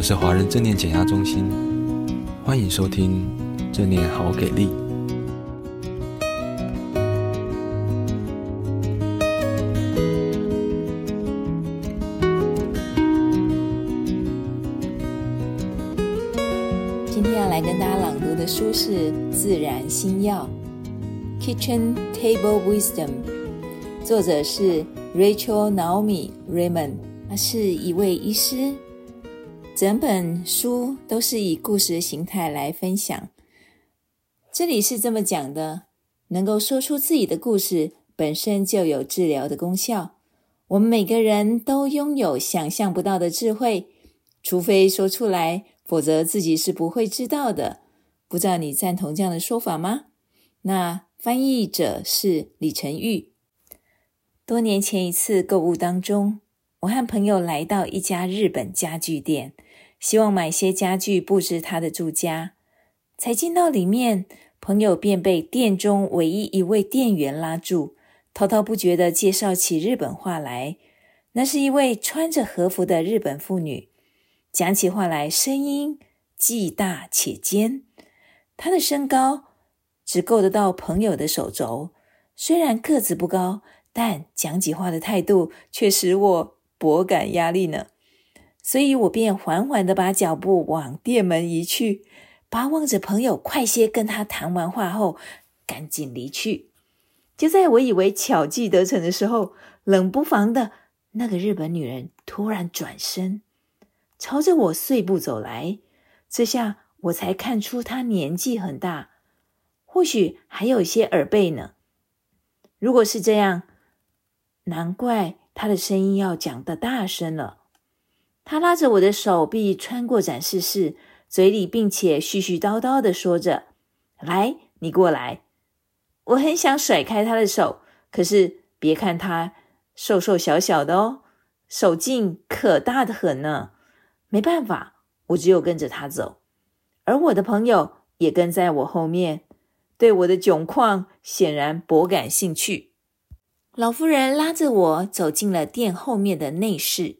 们是华人正念减压中心，欢迎收听正念好给力。今天要来跟大家朗读的书是《自然心药》（Kitchen Table Wisdom），作者是 Rachel Naomi Remen，她是一位医师。整本书都是以故事形态来分享。这里是这么讲的：能够说出自己的故事，本身就有治疗的功效。我们每个人都拥有想象不到的智慧，除非说出来，否则自己是不会知道的。不知道你赞同这样的说法吗？那翻译者是李成玉。多年前一次购物当中，我和朋友来到一家日本家具店。希望买些家具布置他的住家，才进到里面，朋友便被店中唯一一位店员拉住，滔滔不绝地介绍起日本话来。那是一位穿着和服的日本妇女，讲起话来声音既大且尖。她的身高只够得到朋友的手肘，虽然个子不高，但讲起话的态度却使我颇感压力呢。所以我便缓缓地把脚步往店门移去，巴望着朋友快些跟他谈完话后，赶紧离去。就在我以为巧计得逞的时候，冷不防的那个日本女人突然转身，朝着我碎步走来。这下我才看出她年纪很大，或许还有一些耳背呢。如果是这样，难怪她的声音要讲得大声了。他拉着我的手臂穿过展示室，嘴里并且絮絮叨叨地说着：“来，你过来。”我很想甩开他的手，可是别看他瘦瘦小小的哦，手劲可大得很呢。没办法，我只有跟着他走，而我的朋友也跟在我后面，对我的窘况显然颇感兴趣。老妇人拉着我走进了店后面的内室。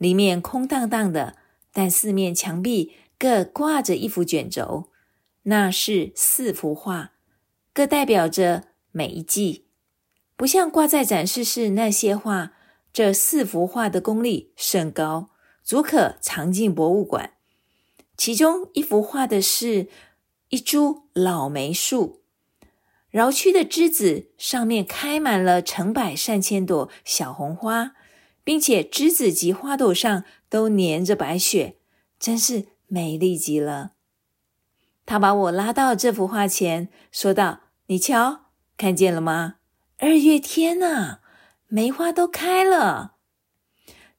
里面空荡荡的，但四面墙壁各挂着一幅卷轴，那是四幅画，各代表着每一季。不像挂在展示室那些画，这四幅画的功力甚高，足可藏进博物馆。其中一幅画的是一株老梅树，饶曲的枝子上面开满了成百上千朵小红花。并且枝子及花朵上都粘着白雪，真是美丽极了。他把我拉到这幅画前，说道：“你瞧，看见了吗？二月天呐，梅花都开了。”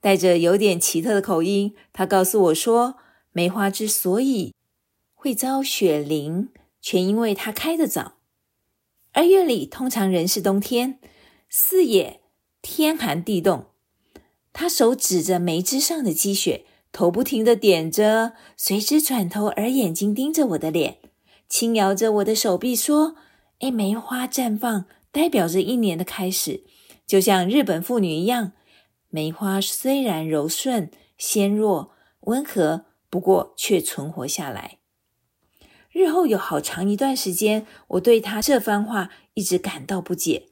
带着有点奇特的口音，他告诉我说：“梅花之所以会遭雪淋，全因为它开得早。二月里通常仍是冬天，四野天寒地冻。”他手指着梅枝上的积雪，头不停地点着，随之转头，而眼睛盯着我的脸，轻摇着我的手臂说：“诶，梅花绽放代表着一年的开始，就像日本妇女一样。梅花虽然柔顺、纤弱、温和，不过却存活下来。日后有好长一段时间，我对他这番话一直感到不解。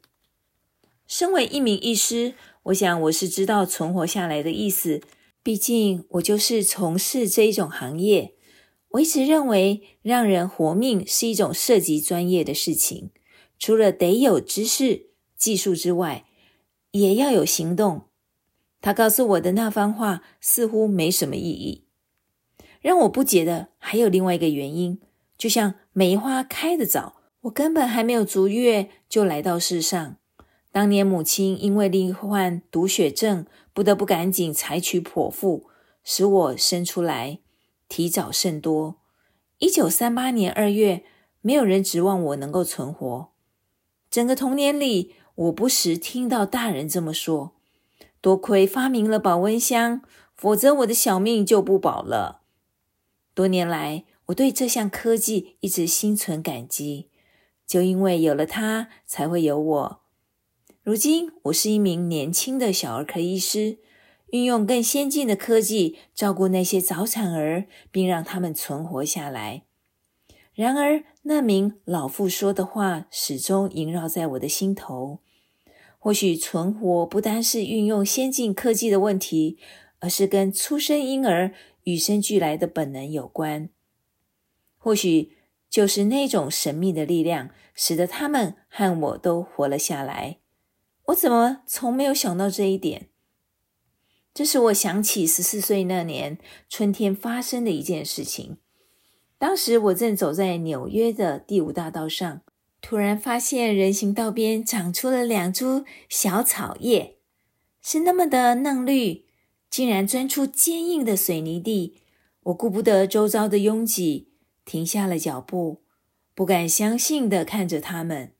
身为一名医师。”我想我是知道存活下来的意思，毕竟我就是从事这一种行业。我一直认为让人活命是一种涉及专业的事情，除了得有知识、技术之外，也要有行动。他告诉我的那番话似乎没什么意义。让我不解的还有另外一个原因，就像梅花开得早，我根本还没有足月就来到世上。当年母亲因为罹患毒血症，不得不赶紧采取剖腹，使我生出来提早甚多。一九三八年二月，没有人指望我能够存活。整个童年里，我不时听到大人这么说：“多亏发明了保温箱，否则我的小命就不保了。”多年来，我对这项科技一直心存感激，就因为有了它，才会有我。如今，我是一名年轻的小儿科医师，运用更先进的科技照顾那些早产儿，并让他们存活下来。然而，那名老妇说的话始终萦绕在我的心头。或许存活不单是运用先进科技的问题，而是跟初生婴儿与生俱来的本能有关。或许就是那种神秘的力量，使得他们和我都活了下来。我怎么从没有想到这一点？这使我想起十四岁那年春天发生的一件事情。当时我正走在纽约的第五大道上，突然发现人行道边长出了两株小草叶，是那么的嫩绿，竟然钻出坚硬的水泥地。我顾不得周遭的拥挤，停下了脚步，不敢相信地看着它们。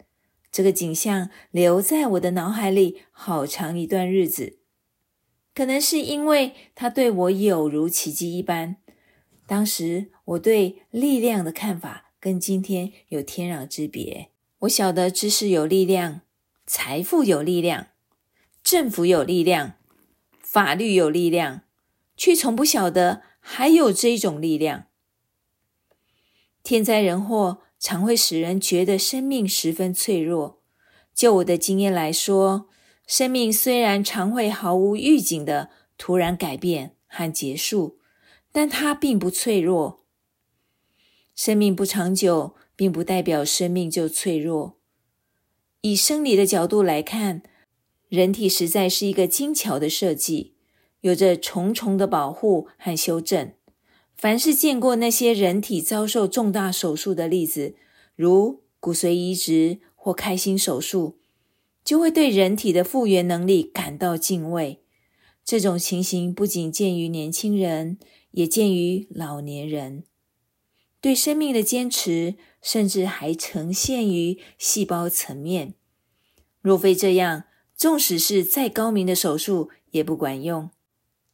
这个景象留在我的脑海里好长一段日子，可能是因为它对我有如奇迹一般。当时我对力量的看法跟今天有天壤之别。我晓得知识有力量，财富有力量，政府有力量，法律有力量，却从不晓得还有这种力量。天灾人祸常会使人觉得生命十分脆弱。就我的经验来说，生命虽然常会毫无预警的突然改变和结束。但它并不脆弱。生命不长久，并不代表生命就脆弱。以生理的角度来看，人体实在是一个精巧的设计，有着重重的保护和修正。凡是见过那些人体遭受重大手术的例子，如骨髓移植或开心手术，就会对人体的复原能力感到敬畏。这种情形不仅见于年轻人。也见于老年人，对生命的坚持，甚至还呈现于细胞层面。若非这样，纵使是再高明的手术也不管用。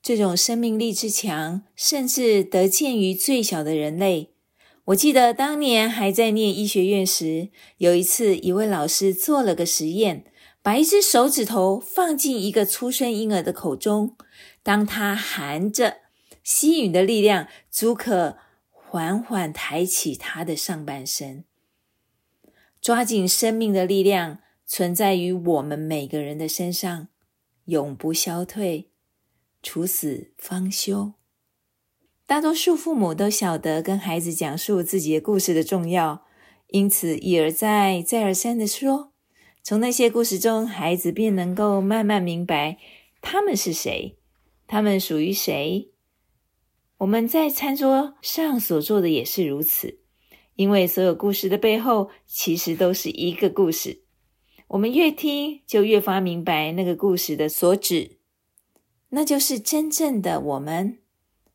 这种生命力之强，甚至得见于最小的人类。我记得当年还在念医学院时，有一次，一位老师做了个实验，把一只手指头放进一个出生婴儿的口中，当他含着。吸吮的力量足可缓缓抬起他的上半身。抓紧生命的力量存在于我们每个人的身上，永不消退，处死方休。大多数父母都晓得跟孩子讲述自己的故事的重要，因此一而再、再而三的说，从那些故事中，孩子便能够慢慢明白他们是谁，他们属于谁。我们在餐桌上所做的也是如此，因为所有故事的背后其实都是一个故事。我们越听，就越发明白那个故事的所指，那就是真正的我们。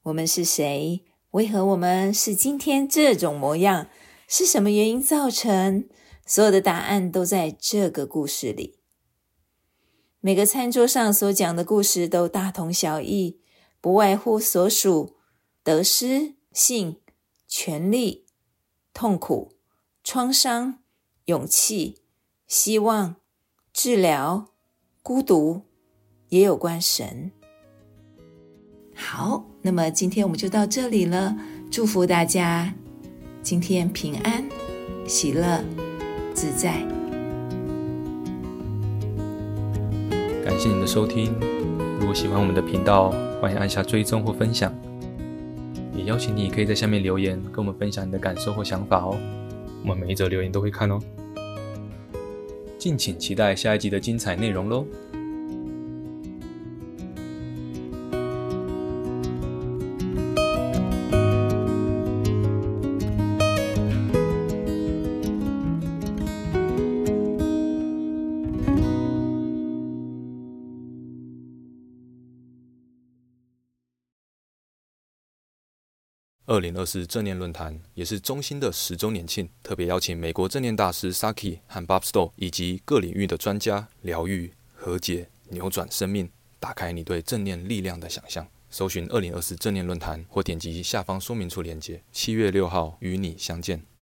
我们是谁？为何我们是今天这种模样？是什么原因造成？所有的答案都在这个故事里。每个餐桌上所讲的故事都大同小异，不外乎所属。得失、性、权力、痛苦、创伤、勇气、希望、治疗、孤独，也有关神。好，那么今天我们就到这里了。祝福大家今天平安、喜乐、自在。感谢您的收听。如果喜欢我们的频道，欢迎按下追踪或分享。也邀请你可以在下面留言，跟我们分享你的感受或想法哦。我们每一则留言都会看哦。敬请期待下一集的精彩内容喽。二零二四正念论坛也是中心的十周年庆，特别邀请美国正念大师 Saki 和 Bob Stowe 以及各领域的专家，疗愈、和解、扭转生命，打开你对正念力量的想象。搜寻二零二四正念论坛，或点击下方说明处链接。七月六号与你相见。